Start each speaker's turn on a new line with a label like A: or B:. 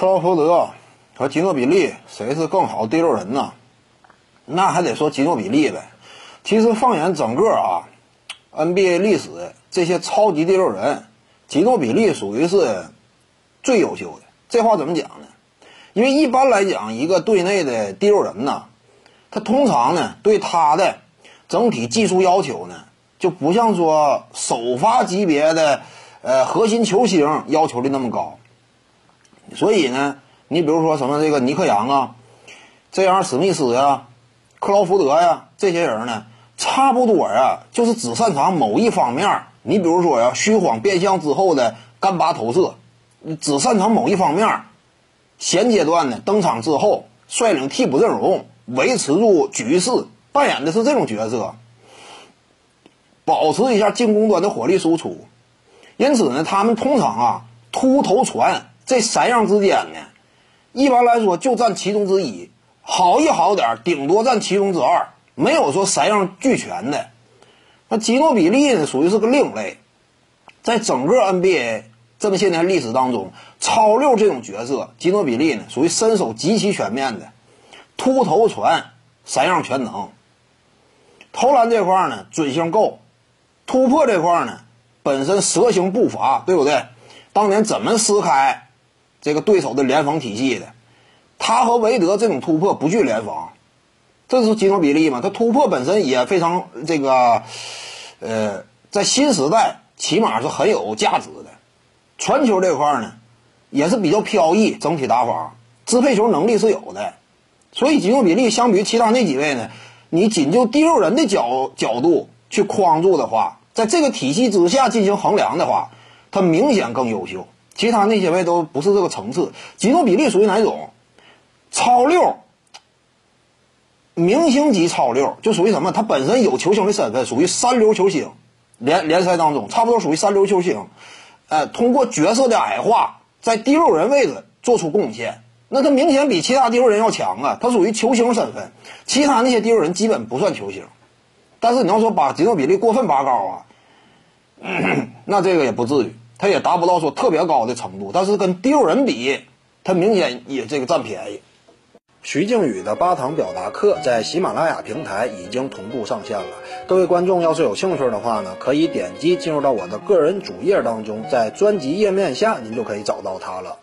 A: 克劳福德和吉诺比利谁是更好第六人呢？那还得说吉诺比利呗。其实放眼整个啊 NBA 历史，这些超级第六人，吉诺比利属于是最优秀的。这话怎么讲呢？因为一般来讲，一个队内的第六人呢，他通常呢对他的整体技术要求呢，就不像说首发级别的呃核心球星要求的那么高。所以呢，你比如说什么这个尼克杨啊，这样史密斯呀、克劳福德呀这些人呢，差不多呀，就是只擅长某一方面。你比如说呀，虚晃变相之后的干拔投射，只擅长某一方面。现阶段呢，登场之后率领替补阵容，维持住局势，扮演的是这种角色，保持一下进攻端的火力输出。因此呢，他们通常啊突投传这三样之间呢，一般来说就占其中之一，好一好点顶多占其中之二，没有说三样俱全的。那吉诺比利呢，属于是个另类，在整个 NBA。这么些年历史当中，超六这种角色，吉诺比利呢属于身手极其全面的，突投传三样全能。投篮这块呢准性够，突破这块呢本身蛇形步伐，对不对？当年怎么撕开这个对手的联防体系的？他和韦德这种突破不惧联防，这是吉诺比利嘛？他突破本身也非常这个，呃，在新时代起码是很有价值的。传球这块呢，也是比较飘逸，整体打法支配球能力是有的，所以吉诺比利相比于其他那几位呢，你仅就第六人的角角度去框住的话，在这个体系之下进行衡量的话，他明显更优秀。其他那些位都不是这个层次。吉诺比利属于哪种？超六，明星级超六，就属于什么？他本身有球星的身份，属于三流球星，联联赛当中差不多属于三流球星。呃，通过角色的矮化，在第六人位置做出贡献，那他明显比其他第六人要强啊！他属于球星身份，其他那些第六人基本不算球星。但是你要说把吉诺比利过分拔高啊，那这个也不至于，他也达不到说特别高的程度。但是跟第六人比，他明显也这个占便宜。徐静宇的八堂表达课在喜马拉雅平台已经同步上线了。各位观众要是有兴趣的话呢，可以点击进入到我的个人主页当中，在专辑页面下您就可以找到它了。